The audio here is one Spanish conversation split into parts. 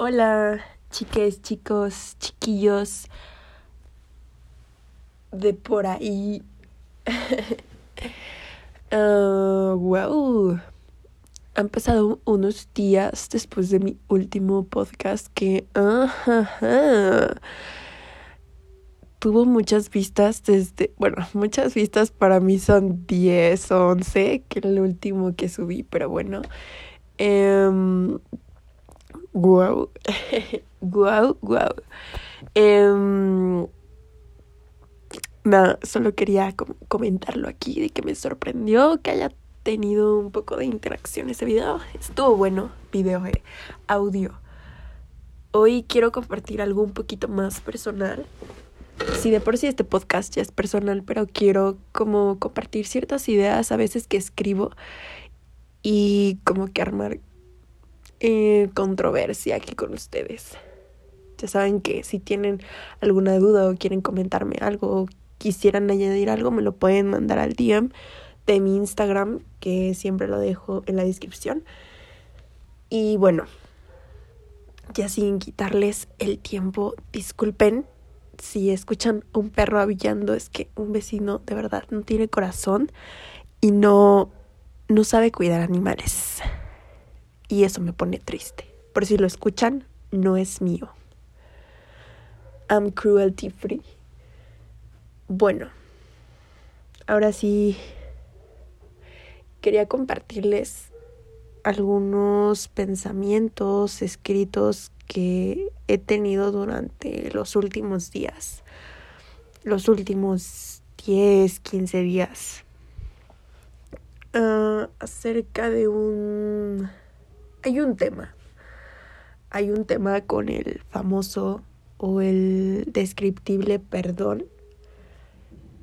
Hola, chiques, chicos, chiquillos de por ahí. wow. Han pasado unos días después de mi último podcast que tuvo muchas vistas desde, bueno, muchas vistas para mí son 10 o 11, que era el último que subí, pero bueno. Um, Guau. guau, guau. nada, solo quería comentarlo aquí de que me sorprendió que haya tenido un poco de interacción ese video. Estuvo bueno, video, eh, audio. Hoy quiero compartir algo un poquito más personal. Sí, de por sí este podcast ya es personal, pero quiero como compartir ciertas ideas a veces que escribo y como que armar eh, controversia aquí con ustedes. Ya saben que si tienen alguna duda o quieren comentarme algo o quisieran añadir algo, me lo pueden mandar al DM de mi Instagram, que siempre lo dejo en la descripción. Y bueno, ya sin quitarles el tiempo, disculpen si escuchan un perro avillando, es que un vecino de verdad no tiene corazón y no, no sabe cuidar animales y eso me pone triste. Por si lo escuchan, no es mío. I'm cruelty free. Bueno, ahora sí quería compartirles algunos pensamientos escritos que he tenido durante los últimos días, los últimos 10, 15 días, uh, acerca de un hay un tema. Hay un tema con el famoso o el descriptible perdón.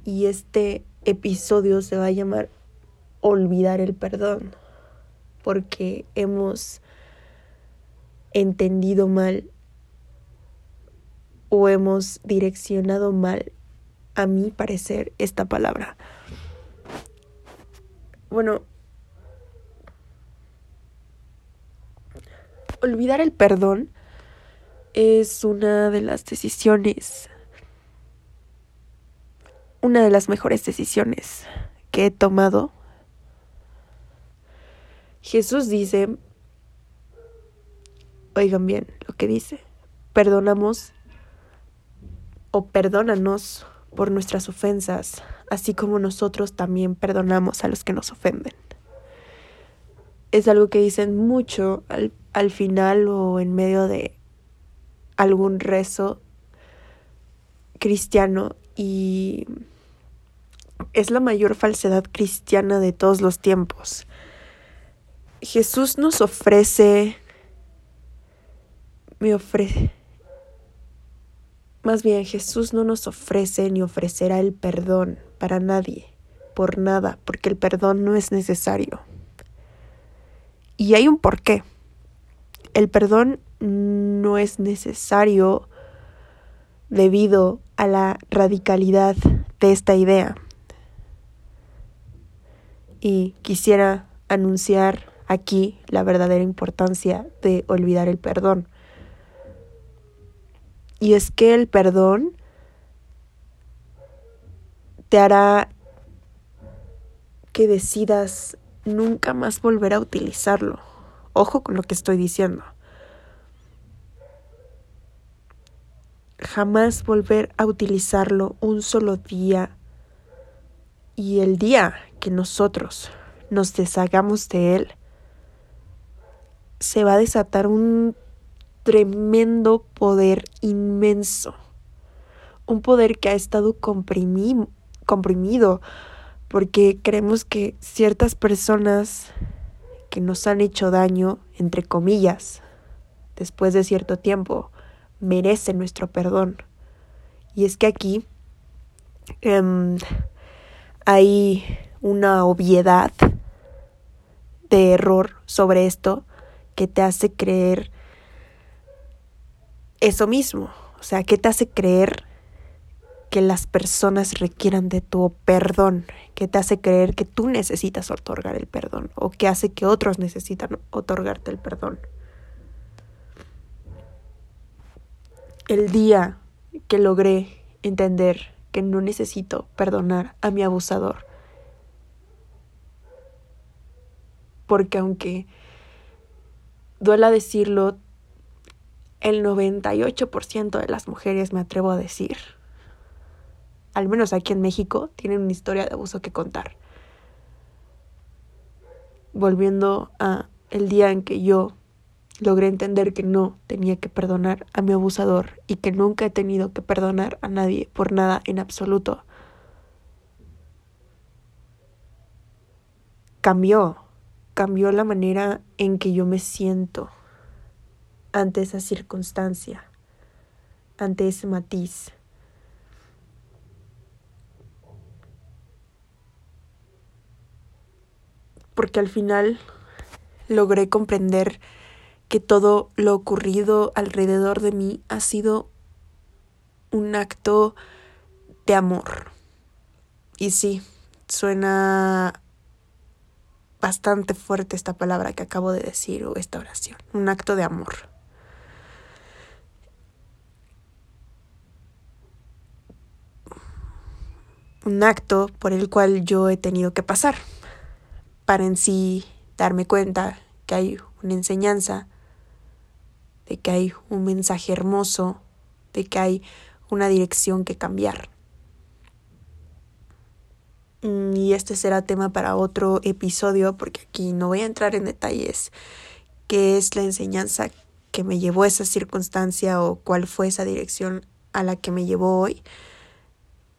Y este episodio se va a llamar Olvidar el perdón. Porque hemos entendido mal o hemos direccionado mal, a mi parecer, esta palabra. Bueno, olvidar el perdón es una de las decisiones, una de las mejores decisiones que he tomado. Jesús dice, oigan bien lo que dice, perdonamos o perdónanos por nuestras ofensas, así como nosotros también perdonamos a los que nos ofenden. Es algo que dicen mucho al al final o en medio de algún rezo cristiano y es la mayor falsedad cristiana de todos los tiempos. Jesús nos ofrece, me ofrece, más bien Jesús no nos ofrece ni ofrecerá el perdón para nadie, por nada, porque el perdón no es necesario. Y hay un porqué el perdón no es necesario debido a la radicalidad de esta idea. Y quisiera anunciar aquí la verdadera importancia de olvidar el perdón. Y es que el perdón te hará que decidas nunca más volver a utilizarlo. Ojo con lo que estoy diciendo. Jamás volver a utilizarlo un solo día. Y el día que nosotros nos deshagamos de él, se va a desatar un tremendo poder inmenso. Un poder que ha estado comprimido porque creemos que ciertas personas que nos han hecho daño, entre comillas, después de cierto tiempo, merecen nuestro perdón. Y es que aquí em, hay una obviedad de error sobre esto que te hace creer eso mismo. O sea, que te hace creer que las personas requieran de tu perdón, que te hace creer que tú necesitas otorgar el perdón o que hace que otros necesitan otorgarte el perdón. el día que logré entender que no necesito perdonar a mi abusador. Porque aunque duela decirlo, el 98% de las mujeres, me atrevo a decir, al menos aquí en México, tienen una historia de abuso que contar. Volviendo a el día en que yo logré entender que no tenía que perdonar a mi abusador y que nunca he tenido que perdonar a nadie por nada en absoluto. Cambió, cambió la manera en que yo me siento ante esa circunstancia, ante ese matiz. Porque al final logré comprender que todo lo ocurrido alrededor de mí ha sido un acto de amor. Y sí, suena bastante fuerte esta palabra que acabo de decir o esta oración, un acto de amor. Un acto por el cual yo he tenido que pasar para en sí darme cuenta que hay una enseñanza de que hay un mensaje hermoso, de que hay una dirección que cambiar. Mm, y este será tema para otro episodio porque aquí no voy a entrar en detalles qué es la enseñanza que me llevó a esa circunstancia o cuál fue esa dirección a la que me llevó hoy.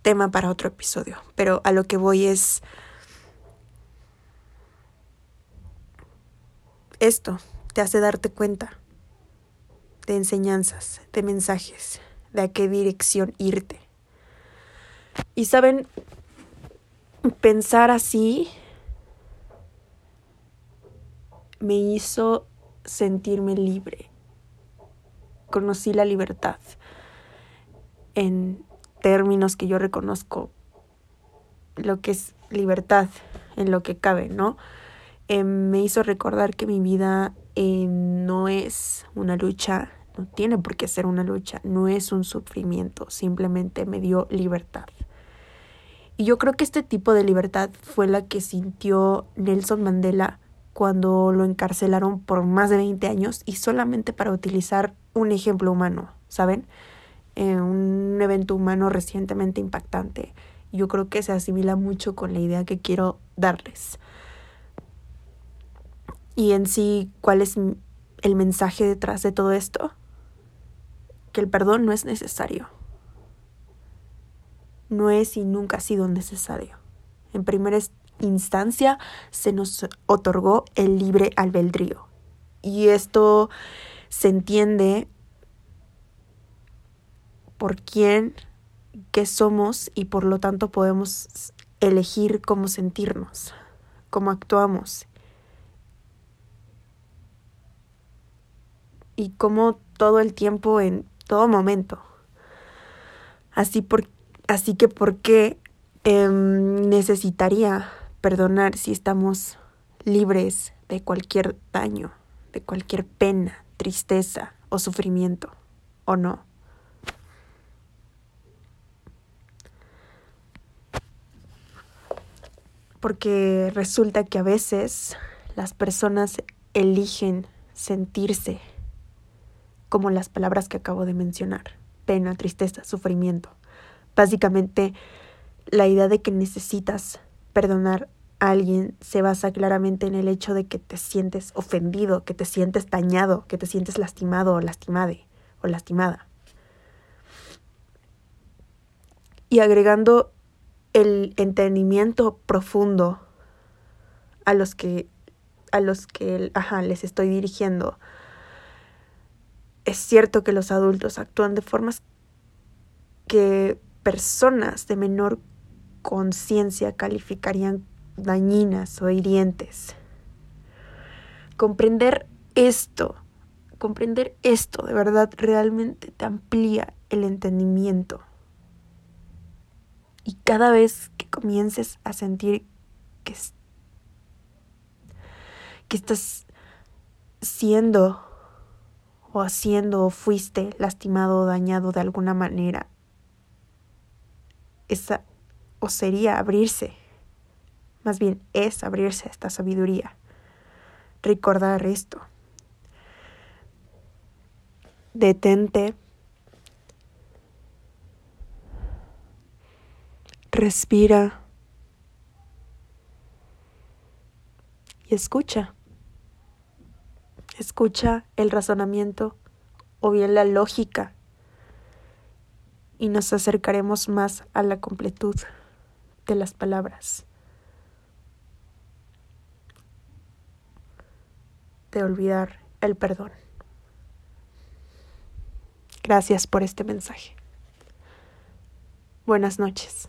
Tema para otro episodio. Pero a lo que voy es esto, te hace darte cuenta de enseñanzas, de mensajes, de a qué dirección irte. Y saben, pensar así me hizo sentirme libre. Conocí la libertad en términos que yo reconozco lo que es libertad en lo que cabe, ¿no? Eh, me hizo recordar que mi vida eh, no es una lucha, no tiene por qué ser una lucha, no es un sufrimiento, simplemente me dio libertad. Y yo creo que este tipo de libertad fue la que sintió Nelson Mandela cuando lo encarcelaron por más de 20 años y solamente para utilizar un ejemplo humano, ¿saben? Eh, un evento humano recientemente impactante. Yo creo que se asimila mucho con la idea que quiero darles. Y en sí, ¿cuál es el mensaje detrás de todo esto? Que el perdón no es necesario. No es y nunca ha sido necesario. En primera instancia se nos otorgó el libre albedrío. Y esto se entiende por quién, qué somos y por lo tanto podemos elegir cómo sentirnos, cómo actuamos y como todo el tiempo, en todo momento. Así, por, así que, ¿por qué em, necesitaría perdonar si estamos libres de cualquier daño, de cualquier pena, tristeza o sufrimiento, o no? Porque resulta que a veces las personas eligen sentirse como las palabras que acabo de mencionar, pena, tristeza, sufrimiento. Básicamente, la idea de que necesitas perdonar a alguien se basa claramente en el hecho de que te sientes ofendido, que te sientes dañado, que te sientes lastimado o lastimade o lastimada. Y agregando el entendimiento profundo a los que a los que ajá, les estoy dirigiendo es cierto que los adultos actúan de formas que personas de menor conciencia calificarían dañinas o hirientes. Comprender esto, comprender esto de verdad realmente te amplía el entendimiento. Y cada vez que comiences a sentir que, que estás siendo o haciendo o fuiste lastimado o dañado de alguna manera. Esa o sería abrirse, más bien es abrirse a esta sabiduría. Recordar esto. Detente. Respira. Y escucha. Escucha el razonamiento o bien la lógica y nos acercaremos más a la completud de las palabras. De olvidar el perdón. Gracias por este mensaje. Buenas noches.